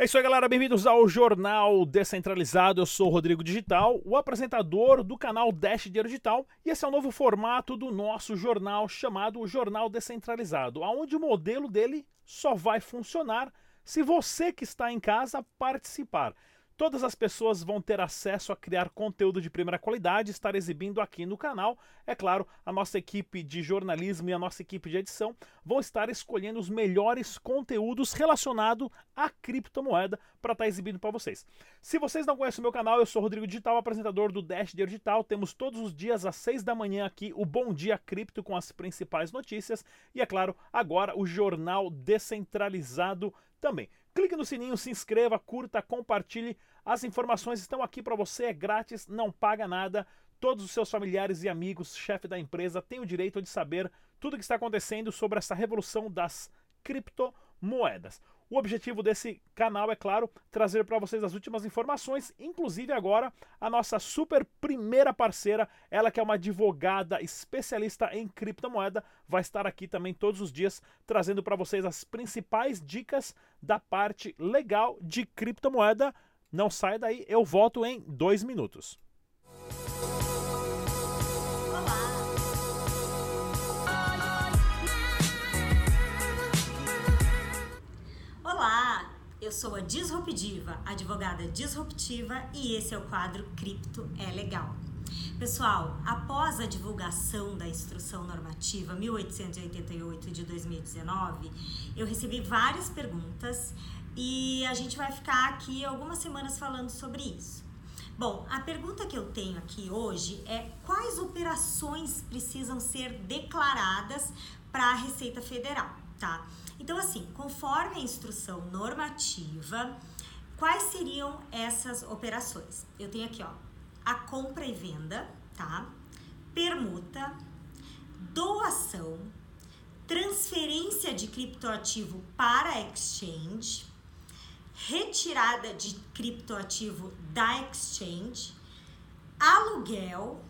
É isso aí, galera. Bem-vindos ao Jornal Descentralizado. Eu sou o Rodrigo Digital, o apresentador do canal Dash Dinheiro Digital, e esse é o novo formato do nosso jornal chamado Jornal Descentralizado, onde o modelo dele só vai funcionar se você que está em casa participar. Todas as pessoas vão ter acesso a criar conteúdo de primeira qualidade, estar exibindo aqui no canal. É claro, a nossa equipe de jornalismo e a nossa equipe de edição vão estar escolhendo os melhores conteúdos relacionados à criptomoeda para estar exibindo para vocês. Se vocês não conhecem o meu canal, eu sou Rodrigo Digital, apresentador do Dash Digital. Temos todos os dias às 6 da manhã aqui o Bom Dia Cripto com as principais notícias e, é claro, agora o Jornal Descentralizado também. Clique no sininho, se inscreva, curta, compartilhe. As informações estão aqui para você, é grátis, não paga nada. Todos os seus familiares e amigos, chefe da empresa, têm o direito de saber tudo o que está acontecendo sobre essa revolução das criptomoedas. O objetivo desse canal é, claro, trazer para vocês as últimas informações, inclusive agora a nossa super primeira parceira, ela que é uma advogada especialista em criptomoeda, vai estar aqui também todos os dias trazendo para vocês as principais dicas da parte legal de criptomoeda. Não sai daí, eu volto em dois minutos. Olá, eu sou a Disruptiva, advogada disruptiva, e esse é o quadro Cripto é Legal. Pessoal, após a divulgação da Instrução Normativa 1888 de 2019, eu recebi várias perguntas e a gente vai ficar aqui algumas semanas falando sobre isso. Bom, a pergunta que eu tenho aqui hoje é quais operações precisam ser declaradas para a Receita Federal, tá? Então, assim, conforme a instrução normativa, quais seriam essas operações? Eu tenho aqui, ó, a compra e venda, tá? Permuta, doação, transferência de criptoativo para exchange, retirada de criptoativo da exchange, aluguel,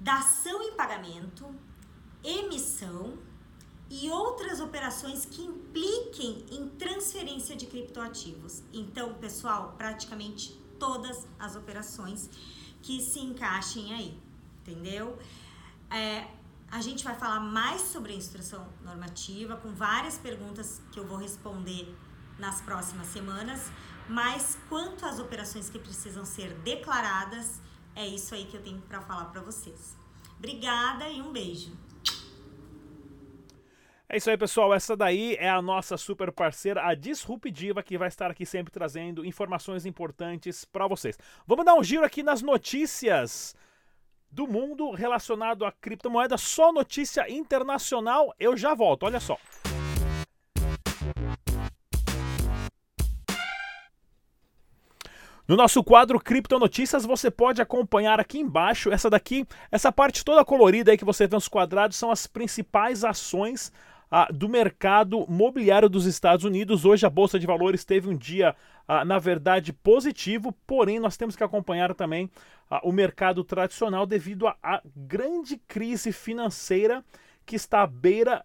dação em pagamento, emissão e outras operações que impliquem em transferência de criptoativos. Então, pessoal, praticamente todas as operações que se encaixem aí, entendeu? É, a gente vai falar mais sobre a instrução normativa, com várias perguntas que eu vou responder nas próximas semanas, mas quanto às operações que precisam ser declaradas, é isso aí que eu tenho para falar para vocês. Obrigada e um beijo. É isso aí, pessoal. Essa daí é a nossa super parceira, a Disruptiva, que vai estar aqui sempre trazendo informações importantes para vocês. Vamos dar um giro aqui nas notícias do mundo relacionado à criptomoeda. Só notícia internacional. Eu já volto. Olha só. No nosso quadro Cripto Notícias, você pode acompanhar aqui embaixo, essa daqui, essa parte toda colorida aí que você vê nos quadrados, são as principais ações ah, do mercado mobiliário dos Estados Unidos. Hoje a Bolsa de Valores teve um dia, ah, na verdade, positivo, porém nós temos que acompanhar também ah, o mercado tradicional devido à grande crise financeira que está à beira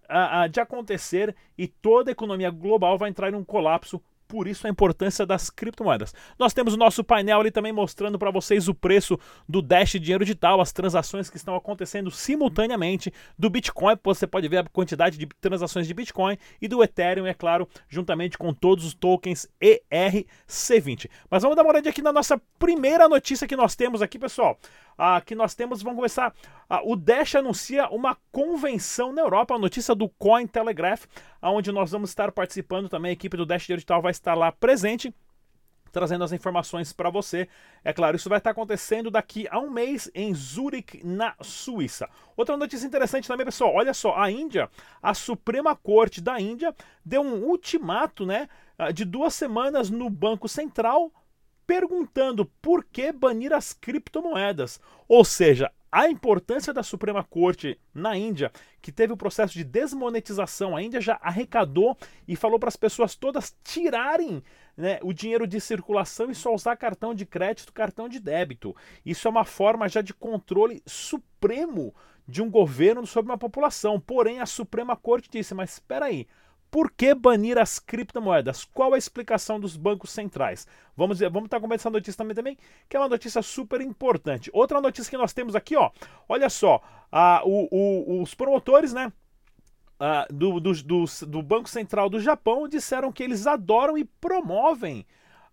de acontecer e toda a economia global vai entrar em um colapso por isso a importância das criptomoedas. Nós temos o nosso painel ali também mostrando para vocês o preço do Dash Dinheiro Digital, as transações que estão acontecendo simultaneamente do Bitcoin. Você pode ver a quantidade de transações de Bitcoin e do Ethereum, é claro, juntamente com todos os tokens ERC20. Mas vamos dar uma olhada aqui na nossa primeira notícia que nós temos aqui, pessoal ah, que nós temos, vamos começar. Ah, o Dash anuncia uma convenção na Europa, a notícia do Cointelegraph, onde nós vamos estar participando também. A equipe do Dash Digital vai estar lá presente trazendo as informações para você. É claro, isso vai estar acontecendo daqui a um mês em Zurich, na Suíça. Outra notícia interessante também, pessoal, olha só, a Índia, a Suprema Corte da Índia deu um ultimato, né, ah, de duas semanas no Banco Central perguntando por que banir as criptomoedas. Ou seja, a importância da Suprema Corte na Índia, que teve o processo de desmonetização, a Índia já arrecadou e falou para as pessoas todas tirarem né, o dinheiro de circulação e só usar cartão de crédito, cartão de débito. Isso é uma forma já de controle supremo de um governo sobre uma população. Porém, a Suprema Corte disse: mas espera aí. Por que banir as criptomoedas? Qual a explicação dos bancos centrais? Vamos vamos estar tá com essa notícia também, também, que é uma notícia super importante. Outra notícia que nós temos aqui, ó, olha só, a, o, o, os promotores, né, do, do, do, do, Banco Central do Japão disseram que eles adoram e promovem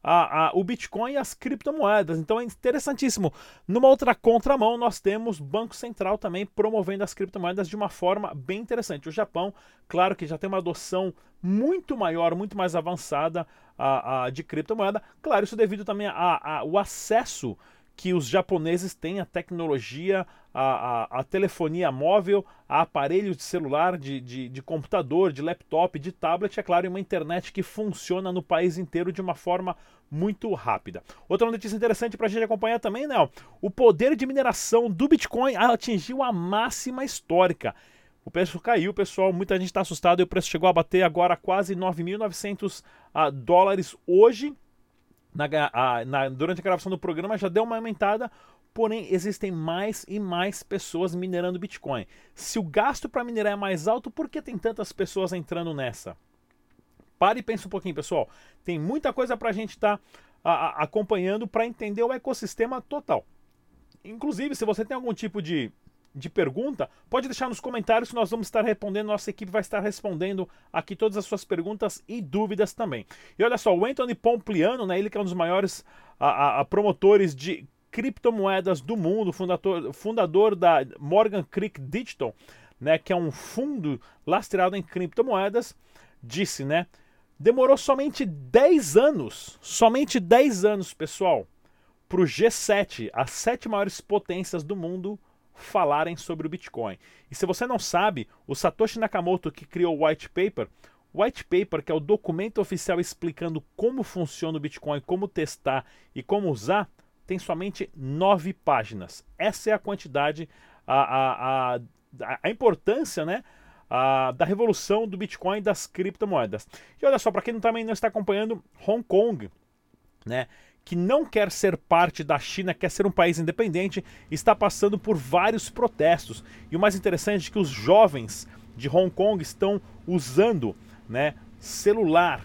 a, a, o Bitcoin e as criptomoedas. Então é interessantíssimo. Numa outra contramão, nós temos Banco Central também promovendo as criptomoedas de uma forma bem interessante. O Japão, claro que já tem uma adoção muito maior, muito mais avançada a, a de criptomoeda. Claro, isso devido também ao acesso que os japoneses têm a tecnologia, a, a, a telefonia móvel, a aparelhos de celular, de, de, de, computador, de laptop, de tablet, é claro, e uma internet que funciona no país inteiro de uma forma muito rápida. Outra notícia interessante para a gente acompanhar também, né? O poder de mineração do Bitcoin atingiu a máxima histórica. O preço caiu, pessoal. Muita gente está assustada e o preço chegou a bater agora quase 9.900 uh, ah, dólares hoje na, a, na, durante a gravação do programa já deu uma aumentada, porém existem mais e mais pessoas minerando Bitcoin. Se o gasto para minerar é mais alto, por que tem tantas pessoas entrando nessa? Pare e pense um pouquinho, pessoal. Tem muita coisa para a gente estar tá, acompanhando para entender o ecossistema total. Inclusive, se você tem algum tipo de de pergunta, pode deixar nos comentários que nós vamos estar respondendo. Nossa equipe vai estar respondendo aqui todas as suas perguntas e dúvidas também. E olha só, o Anthony Pompliano, né, ele que é um dos maiores a, a, promotores de criptomoedas do mundo, fundador, fundador da Morgan Creek Digital, né, que é um fundo lastreado em criptomoedas, disse, né, demorou somente 10 anos, somente 10 anos, pessoal, para o G7, as sete maiores potências do mundo, falarem sobre o Bitcoin. E se você não sabe, o Satoshi Nakamoto que criou o white paper, white paper que é o documento oficial explicando como funciona o Bitcoin, como testar e como usar, tem somente nove páginas. Essa é a quantidade, a, a, a, a importância, né? Da revolução do Bitcoin e das criptomoedas. E olha só, para quem também não está acompanhando, Hong Kong, né? Que não quer ser parte da China, quer ser um país independente, está passando por vários protestos. E o mais interessante é que os jovens de Hong Kong estão usando né, celular,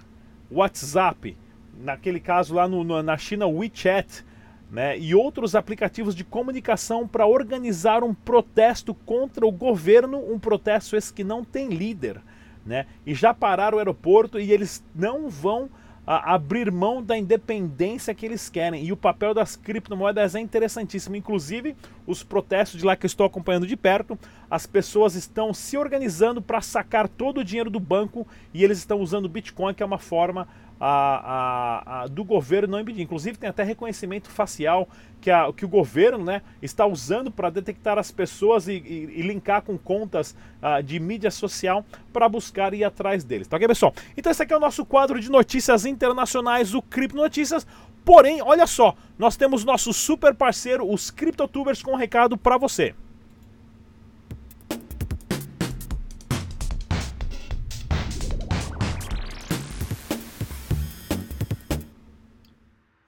WhatsApp, naquele caso lá no, na China, WeChat, né, e outros aplicativos de comunicação para organizar um protesto contra o governo, um protesto esse que não tem líder. Né, e já pararam o aeroporto e eles não vão abrir mão da independência que eles querem. E o papel das criptomoedas é interessantíssimo. Inclusive, os protestos de lá que eu estou acompanhando de perto, as pessoas estão se organizando para sacar todo o dinheiro do banco e eles estão usando Bitcoin, que é uma forma a, a, a, do governo não impedir. Inclusive tem até reconhecimento facial que, que o governo né, está usando para detectar as pessoas e, e, e linkar com contas uh, de mídia social para buscar ir atrás deles. Tá ok, pessoal? Então esse aqui é o nosso quadro de notícias internacionais, o Cripto Notícias. Porém, olha só, nós temos nosso super parceiro, os CryptoTubers, com um recado para você.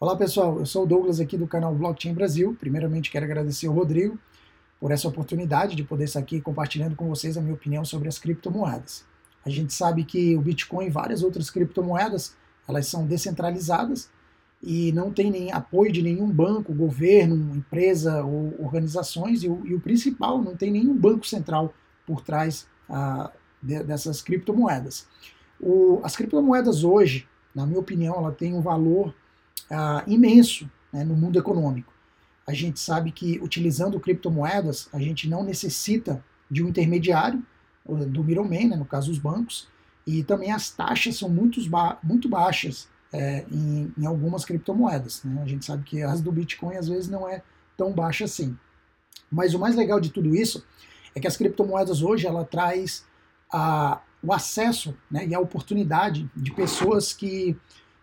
Olá pessoal, eu sou o Douglas aqui do canal Blockchain Brasil. Primeiramente quero agradecer ao Rodrigo por essa oportunidade de poder estar aqui compartilhando com vocês a minha opinião sobre as criptomoedas. A gente sabe que o Bitcoin e várias outras criptomoedas, elas são descentralizadas e não tem nem apoio de nenhum banco, governo, empresa ou organizações e o, e o principal, não tem nenhum banco central por trás ah, de, dessas criptomoedas. O, as criptomoedas hoje, na minha opinião, ela tem um valor uh, imenso né, no mundo econômico. A gente sabe que utilizando criptomoedas, a gente não necessita de um intermediário, do middleman, né, no caso os bancos, e também as taxas são muito, ba muito baixas é, em, em, algumas criptomoedas. Né? A gente sabe que as do Bitcoin às vezes não é tão baixa assim. Mas o mais legal de tudo isso é que as criptomoedas hoje ela traz a, o acesso né, e a oportunidade de pessoas que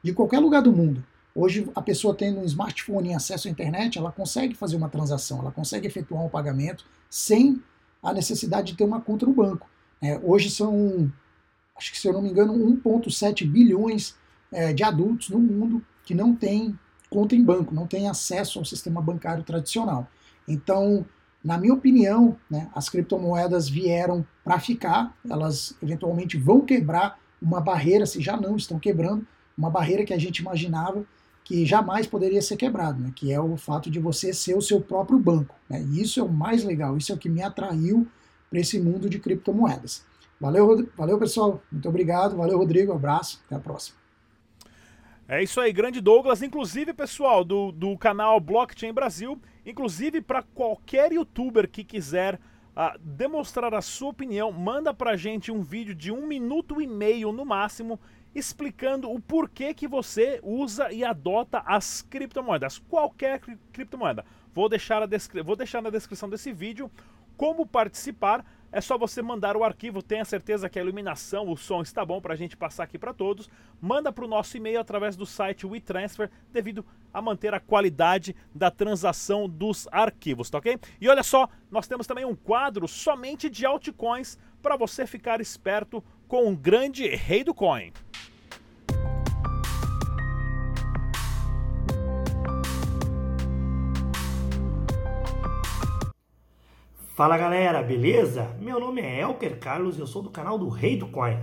de qualquer lugar do mundo Hoje, a pessoa tendo um smartphone em acesso à internet, ela consegue fazer uma transação, ela consegue efetuar um pagamento sem a necessidade de ter uma conta no banco. É, hoje são, acho que se eu não me engano, 1,7 bilhões é, de adultos no mundo que não tem conta em banco, não tem acesso ao sistema bancário tradicional. Então, na minha opinião, né, as criptomoedas vieram para ficar, elas eventualmente vão quebrar uma barreira, se já não estão quebrando, uma barreira que a gente imaginava que jamais poderia ser quebrado, né, que é o fato de você ser o seu próprio banco. Né, e isso é o mais legal, isso é o que me atraiu para esse mundo de criptomoedas. Valeu, valeu pessoal, muito obrigado, valeu Rodrigo, abraço, até a próxima. É isso aí, grande Douglas. Inclusive, pessoal, do, do canal Blockchain Brasil, inclusive para qualquer youtuber que quiser uh, demonstrar a sua opinião, manda pra gente um vídeo de um minuto e meio no máximo, explicando o porquê que você usa e adota as criptomoedas. Qualquer cri criptomoeda. Vou deixar, a vou deixar na descrição desse vídeo como participar é só você mandar o arquivo, tenha certeza que a iluminação, o som está bom para a gente passar aqui para todos. Manda para o nosso e-mail através do site WeTransfer, devido a manter a qualidade da transação dos arquivos, tá ok? E olha só, nós temos também um quadro somente de altcoins para você ficar esperto com um grande rei do coin. Fala galera, beleza? Meu nome é Elker Carlos e eu sou do canal do Rei do Coin.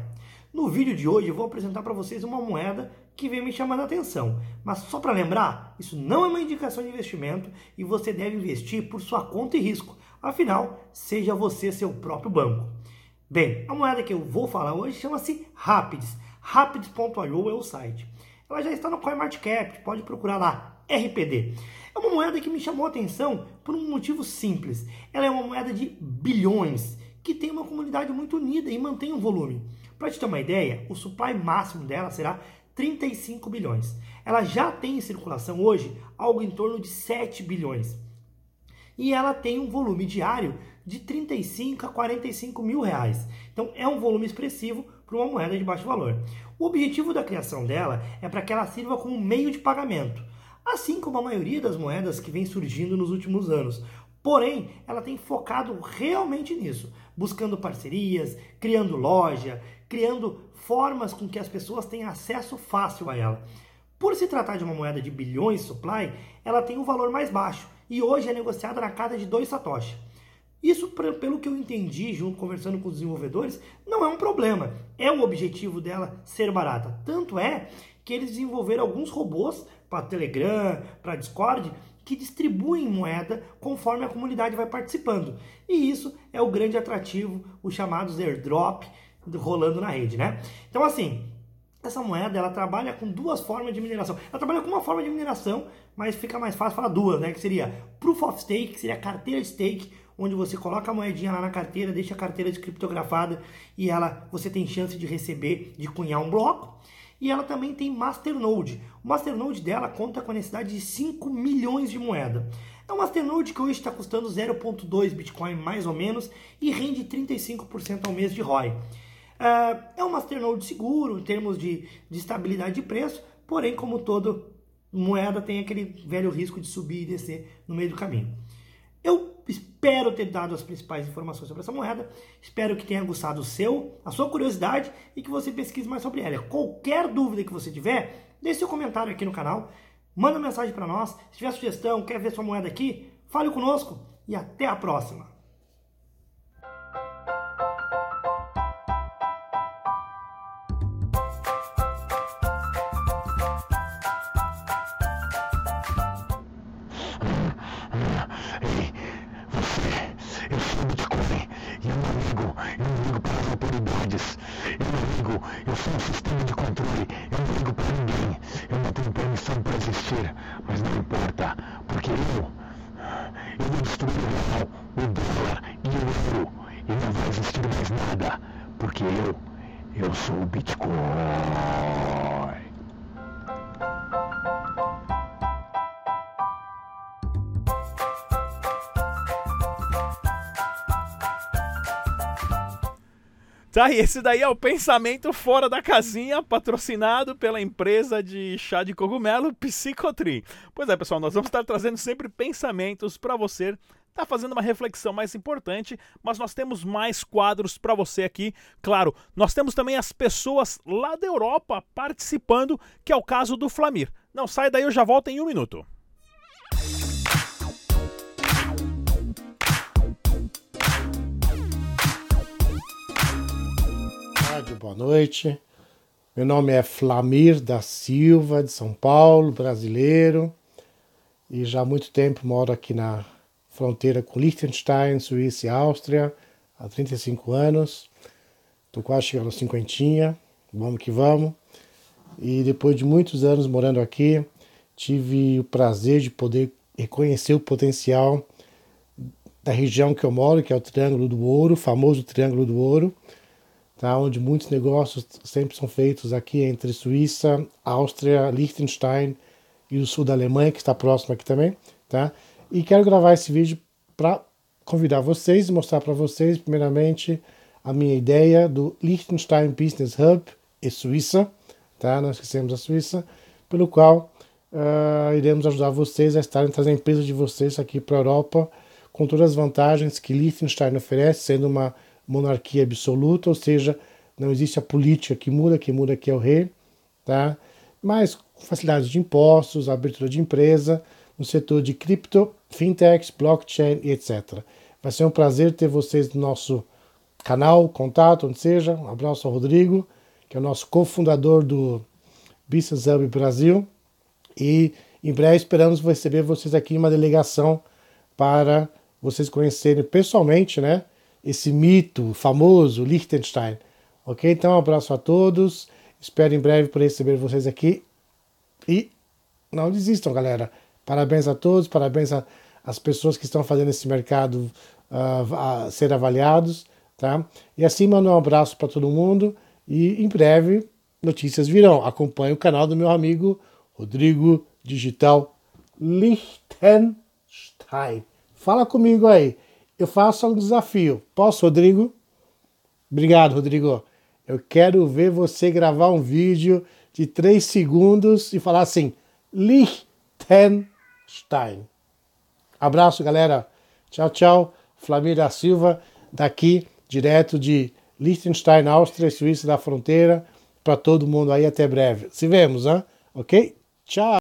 No vídeo de hoje eu vou apresentar para vocês uma moeda que vem me chamando a atenção. Mas só para lembrar, isso não é uma indicação de investimento e você deve investir por sua conta e risco. Afinal, seja você seu próprio banco. Bem, a moeda que eu vou falar hoje chama-se Rapids. Rapids.io é o site. Ela já está no CoinMarketCap, pode procurar lá, RPD. É uma moeda que me chamou a atenção por um motivo simples. Ela é uma moeda de bilhões, que tem uma comunidade muito unida e mantém um volume. Para te ter uma ideia, o supply máximo dela será 35 bilhões. Ela já tem em circulação hoje algo em torno de 7 bilhões. E ela tem um volume diário de 35 a 45 mil reais. Então é um volume expressivo para uma moeda de baixo valor. O objetivo da criação dela é para que ela sirva como meio de pagamento assim como a maioria das moedas que vem surgindo nos últimos anos. Porém, ela tem focado realmente nisso, buscando parcerias, criando loja, criando formas com que as pessoas tenham acesso fácil a ela. Por se tratar de uma moeda de bilhões supply, ela tem um valor mais baixo e hoje é negociada na casa de 2 satoshi. Isso, pelo que eu entendi, junto conversando com os desenvolvedores, não é um problema. É o objetivo dela ser barata. Tanto é que eles desenvolveram alguns robôs para Telegram, para Discord, que distribuem moeda conforme a comunidade vai participando. E isso é o grande atrativo, os chamados airdrop rolando na rede, né? Então assim, essa moeda ela trabalha com duas formas de mineração. Ela trabalha com uma forma de mineração, mas fica mais fácil falar duas, né? Que seria Proof of Stake, que seria carteira de stake, onde você coloca a moedinha lá na carteira, deixa a carteira descriptografada e ela você tem chance de receber, de cunhar um bloco. E ela também tem Masternode. O Masternode dela conta com a necessidade de 5 milhões de moeda. É um Masternode que hoje está custando 0,2 Bitcoin mais ou menos e rende 35% ao mês de ROI. É, é um Masternode seguro em termos de, de estabilidade de preço, porém, como todo moeda, tem aquele velho risco de subir e descer no meio do caminho. Eu Espero ter dado as principais informações sobre essa moeda. Espero que tenha aguçado o seu, a sua curiosidade e que você pesquise mais sobre ela. Qualquer dúvida que você tiver, deixe seu comentário aqui no canal. Manda mensagem para nós. Se tiver sugestão, quer ver sua moeda aqui, fale conosco e até a próxima. Um sistema de controle. Eu não ligo para ninguém. Eu não tenho permissão para existir. Mas não importa, porque eu. Eu vou destruir o real, o dólar e o euro. E não vai existir mais nada. Porque eu. Eu sou o Bitcoin. Tá, e esse daí é o pensamento fora da casinha, patrocinado pela empresa de chá de cogumelo Psicotree. Pois é, pessoal, nós vamos estar trazendo sempre pensamentos para você está fazendo uma reflexão mais importante, mas nós temos mais quadros para você aqui. Claro, nós temos também as pessoas lá da Europa participando, que é o caso do Flamir. Não sai daí, eu já volto em um minuto. Boa noite. Meu nome é Flamir da Silva, de São Paulo, brasileiro, e já há muito tempo moro aqui na fronteira com Liechtenstein, Suíça e Áustria, há 35 anos. Estou quase chegando aos cinquentinha, vamos que vamos. E depois de muitos anos morando aqui, tive o prazer de poder reconhecer o potencial da região que eu moro, que é o Triângulo do Ouro, famoso Triângulo do Ouro, tá? onde muitos negócios sempre são feitos aqui entre Suíça, Áustria, Liechtenstein e o sul da Alemanha, que está próximo aqui também. Tá? E quero gravar esse vídeo para convidar vocês e mostrar para vocês, primeiramente, a minha ideia do Liechtenstein Business Hub e Suíça, tá? nós esquecemos a Suíça, pelo qual uh, iremos ajudar vocês a estarem trazendo a empresa de vocês aqui para a Europa, com todas as vantagens que Liechtenstein oferece, sendo uma monarquia absoluta, ou seja, não existe a política que muda, que muda aqui é o rei, tá? Mas facilidades de impostos, abertura de empresa, no setor de cripto, fintechs, blockchain e etc. Vai ser um prazer ter vocês no nosso canal, contato, onde seja. Um abraço ao Rodrigo, que é o nosso cofundador do Business Hub Brasil. E em breve esperamos receber vocês aqui em uma delegação para vocês conhecerem pessoalmente, né? Esse mito famoso Liechtenstein. Ok? Então, um abraço a todos. Espero em breve poder receber vocês aqui. E não desistam, galera. Parabéns a todos, parabéns às pessoas que estão fazendo esse mercado uh, ser avaliados. Tá? E assim, mando um abraço para todo mundo. E em breve, notícias virão. Acompanhe o canal do meu amigo Rodrigo Digital Liechtenstein. Fala comigo aí eu faço um desafio. Posso, Rodrigo? Obrigado, Rodrigo. Eu quero ver você gravar um vídeo de três segundos e falar assim: Liechtenstein. Abraço, galera. Tchau, tchau. Flamir da Silva, daqui, direto de Liechtenstein, Áustria e Suíça da fronteira. Para todo mundo aí, até breve. Se vemos, hein? ok? Tchau.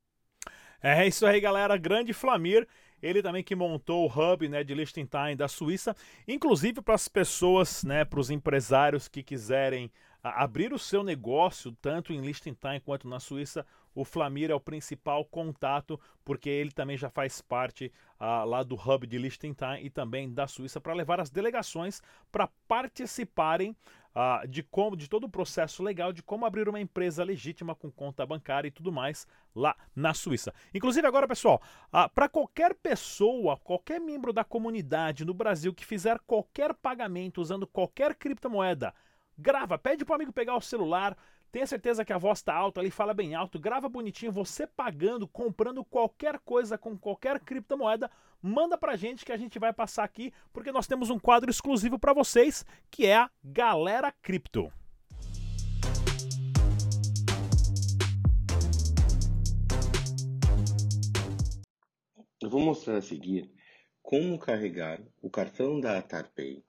É isso aí, galera. Grande Flamir. Ele também que montou o hub né, de Liechtenstein da Suíça, inclusive para as pessoas, né, para os empresários que quiserem a, abrir o seu negócio, tanto em Liechtenstein quanto na Suíça, o Flamir é o principal contato, porque ele também já faz parte uh, lá do hub de Liechtenstein e também da Suíça para levar as delegações para participarem uh, de como de todo o processo legal de como abrir uma empresa legítima com conta bancária e tudo mais lá na Suíça. Inclusive agora, pessoal, uh, para qualquer pessoa, qualquer membro da comunidade no Brasil que fizer qualquer pagamento usando qualquer criptomoeda, grava, pede para o amigo pegar o celular, Tenha certeza que a voz está alta, ali fala bem alto, grava bonitinho, você pagando, comprando qualquer coisa com qualquer criptomoeda, manda pra gente que a gente vai passar aqui, porque nós temos um quadro exclusivo para vocês, que é a Galera Cripto. Eu vou mostrar a seguir como carregar o cartão da AtarPay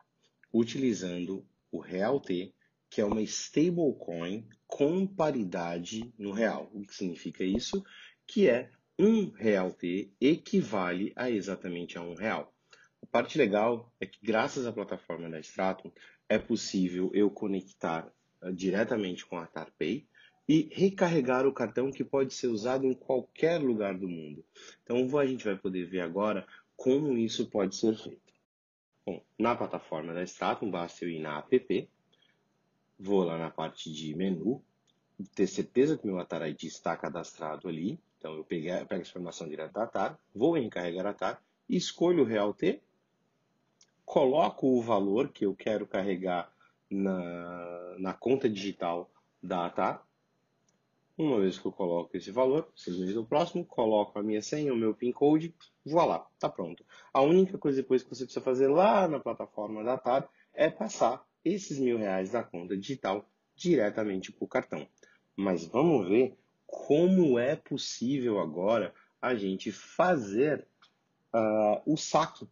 utilizando o Real T que é uma stablecoin com paridade no real. O que significa isso? Que é um real T equivale a exatamente a um real. A parte legal é que graças à plataforma da Stratum é possível eu conectar uh, diretamente com a TarPay e recarregar o cartão que pode ser usado em qualquer lugar do mundo. Então a gente vai poder ver agora como isso pode ser feito. Bom, na plataforma da Stratum basta eu ir na app vou lá na parte de menu, ter certeza que meu Atar ID está cadastrado ali. Então eu pego, eu pego essa informação direto da Atar, vou em carregar Atar, escolho o Real T, coloco o valor que eu quero carregar na, na conta digital da Atar. Uma vez que eu coloco esse valor, simplesmente o próximo, coloco a minha senha, o meu PIN code, vou lá, tá pronto. A única coisa depois que você precisa fazer lá na plataforma da Atar é passar esses mil reais da conta digital diretamente para o cartão. Mas vamos ver como é possível agora a gente fazer uh, o saque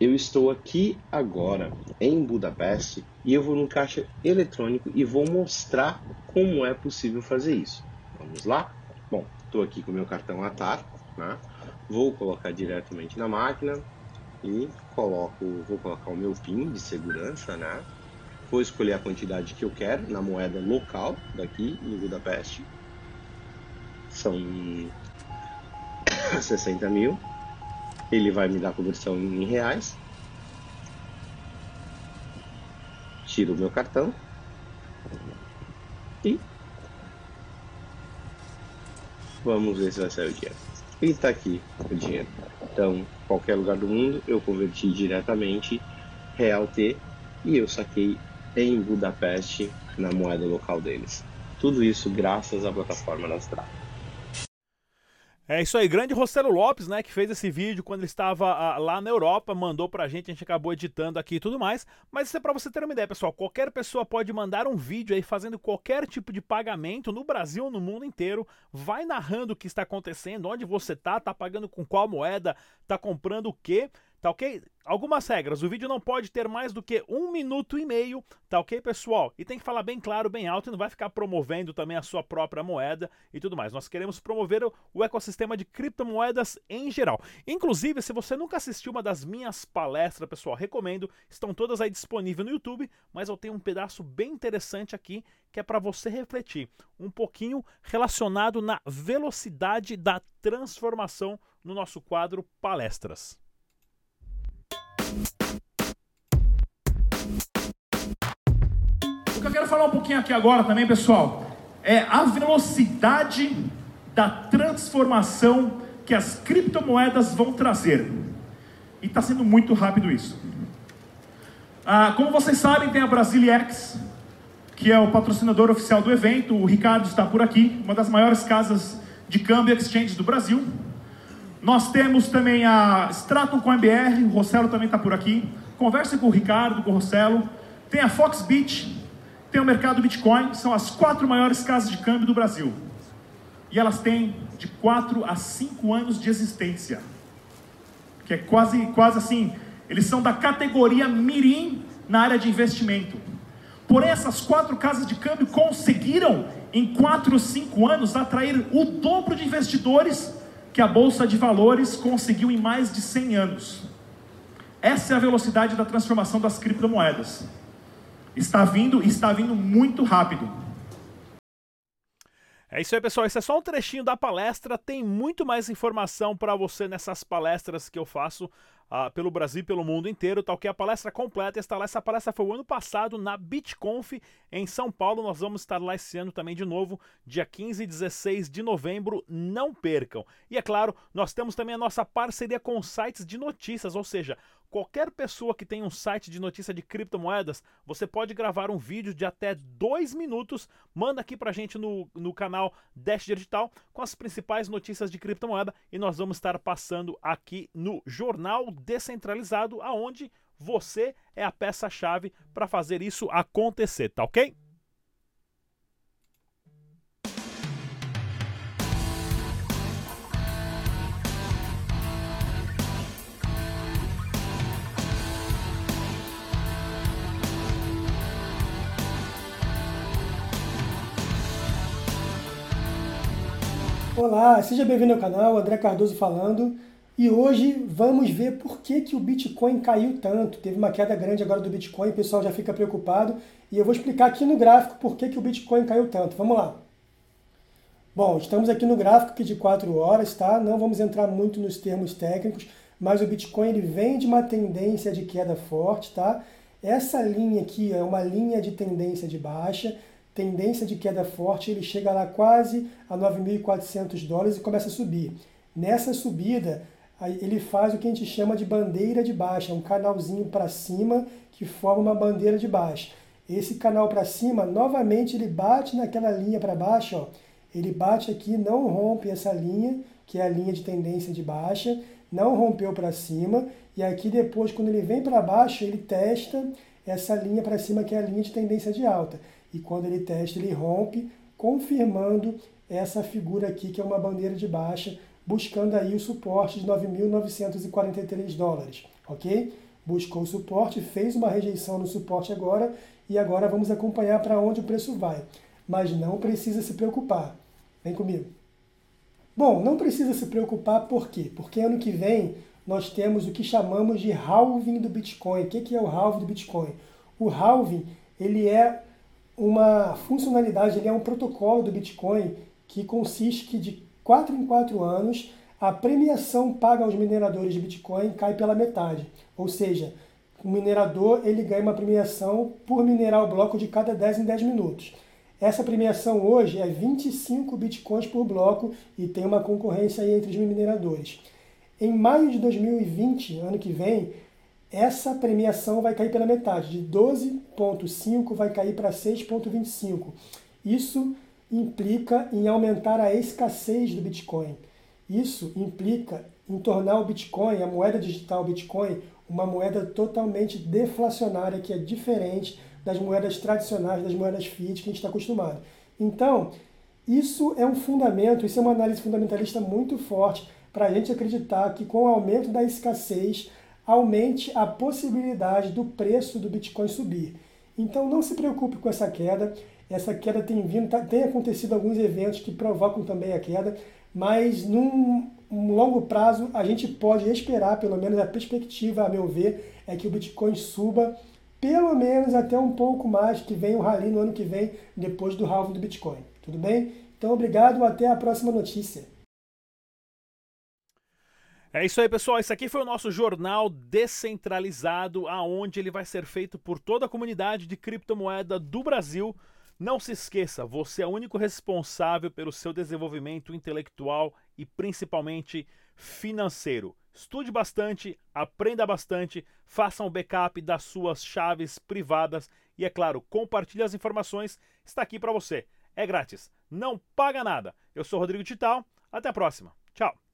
eu estou aqui agora em Budapeste e eu vou no caixa eletrônico e vou mostrar como é possível fazer isso. Vamos lá? Bom, estou aqui com meu cartão ATAR, né? vou colocar diretamente na máquina e coloco, vou colocar o meu PIN de segurança, né? Vou escolher a quantidade que eu quero na moeda local daqui em Budapeste. São 60 mil ele vai me dar a conversão em reais. Tiro o meu cartão. E vamos ver se vai sair o dinheiro. E está aqui o dinheiro. Então, qualquer lugar do mundo, eu converti diretamente Real T e eu saquei em Budapeste na moeda local deles. Tudo isso graças à plataforma da Strada. É isso aí, grande Rossello Lopes, né, que fez esse vídeo quando ele estava ah, lá na Europa, mandou pra gente, a gente acabou editando aqui e tudo mais. Mas isso é pra você ter uma ideia, pessoal. Qualquer pessoa pode mandar um vídeo aí fazendo qualquer tipo de pagamento no Brasil no mundo inteiro, vai narrando o que está acontecendo, onde você tá, tá pagando com qual moeda, tá comprando o quê. Tá ok? Algumas regras. O vídeo não pode ter mais do que um minuto e meio. Tá ok, pessoal? E tem que falar bem claro, bem alto e não vai ficar promovendo também a sua própria moeda e tudo mais. Nós queremos promover o ecossistema de criptomoedas em geral. Inclusive, se você nunca assistiu uma das minhas palestras, pessoal, recomendo. Estão todas aí disponíveis no YouTube. Mas eu tenho um pedaço bem interessante aqui que é para você refletir um pouquinho relacionado na velocidade da transformação no nosso quadro Palestras. O que eu quero falar um pouquinho aqui agora também, pessoal, é a velocidade da transformação que as criptomoedas vão trazer. E está sendo muito rápido isso. Ah, como vocês sabem, tem a Brasiliex, que é o patrocinador oficial do evento. O Ricardo está por aqui, uma das maiores casas de câmbio exchange do Brasil. Nós temos também a Stratum com MBR, o Rossello também está por aqui. Converse com o Ricardo, com o Rossello. Tem a Foxbit, tem o mercado Bitcoin, são as quatro maiores casas de câmbio do Brasil. E elas têm de 4 a 5 anos de existência. Que é quase, quase assim, eles são da categoria Mirim na área de investimento. Porém, essas quatro casas de câmbio conseguiram, em 4 ou 5 anos, atrair o dobro de investidores que a Bolsa de Valores conseguiu em mais de 100 anos. Essa é a velocidade da transformação das criptomoedas. Está vindo e está vindo muito rápido. É isso aí, pessoal. Esse é só um trechinho da palestra. Tem muito mais informação para você nessas palestras que eu faço uh, pelo Brasil e pelo mundo inteiro, tal que a palestra completa está lá. Essa palestra foi o ano passado na BitConf em São Paulo. Nós vamos estar lá esse ano também de novo, dia 15 e 16 de novembro. Não percam. E é claro, nós temos também a nossa parceria com sites de notícias, ou seja, Qualquer pessoa que tem um site de notícia de criptomoedas, você pode gravar um vídeo de até dois minutos, manda aqui pra gente no, no canal Dash Digital com as principais notícias de criptomoeda e nós vamos estar passando aqui no Jornal Descentralizado, aonde você é a peça-chave para fazer isso acontecer, tá ok? Olá, seja bem-vindo ao canal, André Cardoso falando. E hoje vamos ver por que, que o Bitcoin caiu tanto. Teve uma queda grande agora do Bitcoin, o pessoal já fica preocupado. E eu vou explicar aqui no gráfico por que, que o Bitcoin caiu tanto. Vamos lá. Bom, estamos aqui no gráfico de 4 horas, tá? Não vamos entrar muito nos termos técnicos, mas o Bitcoin ele vem de uma tendência de queda forte, tá? Essa linha aqui é uma linha de tendência de baixa tendência de queda forte, ele chega lá quase a 9.400 dólares e começa a subir. Nessa subida, ele faz o que a gente chama de bandeira de baixa, um canalzinho para cima que forma uma bandeira de baixa. Esse canal para cima, novamente, ele bate naquela linha para baixo, ó. ele bate aqui, não rompe essa linha, que é a linha de tendência de baixa, não rompeu para cima, e aqui depois, quando ele vem para baixo, ele testa essa linha para cima, que é a linha de tendência de alta e quando ele testa, ele rompe, confirmando essa figura aqui, que é uma bandeira de baixa, buscando aí o suporte de 9.943 dólares, ok? buscou suporte, fez uma rejeição no suporte agora e agora vamos acompanhar para onde o preço vai. Mas não precisa se preocupar. Vem comigo. Bom, não precisa se preocupar por quê? Porque ano que vem nós temos o que chamamos de halving do Bitcoin. O que é o halving do Bitcoin? O halving ele é uma funcionalidade, ele é um protocolo do Bitcoin que consiste que de 4 em 4 anos a premiação paga aos mineradores de Bitcoin cai pela metade. Ou seja, o minerador ele ganha uma premiação por minerar o bloco de cada 10 em 10 minutos. Essa premiação hoje é 25 bitcoins por bloco e tem uma concorrência entre os mineradores. Em maio de 2020, ano que vem, essa premiação vai cair pela metade, de 12,5 vai cair para 6,25. Isso implica em aumentar a escassez do Bitcoin. Isso implica em tornar o Bitcoin, a moeda digital Bitcoin, uma moeda totalmente deflacionária, que é diferente das moedas tradicionais, das moedas fiat que a gente está acostumado. Então, isso é um fundamento, isso é uma análise fundamentalista muito forte para a gente acreditar que com o aumento da escassez, aumente a possibilidade do preço do Bitcoin subir. Então não se preocupe com essa queda. Essa queda tem vindo, tá, tem acontecido alguns eventos que provocam também a queda, mas num longo prazo a gente pode esperar, pelo menos a perspectiva, a meu ver, é que o Bitcoin suba pelo menos até um pouco mais, que venha o rally no ano que vem, depois do halving do Bitcoin. Tudo bem? Então, obrigado, até a próxima notícia. É isso aí, pessoal. Esse aqui foi o nosso jornal descentralizado, aonde ele vai ser feito por toda a comunidade de criptomoeda do Brasil. Não se esqueça, você é o único responsável pelo seu desenvolvimento intelectual e principalmente financeiro. Estude bastante, aprenda bastante, faça um backup das suas chaves privadas e, é claro, compartilhe as informações. Está aqui para você. É grátis, não paga nada. Eu sou Rodrigo Tital. Até a próxima. Tchau.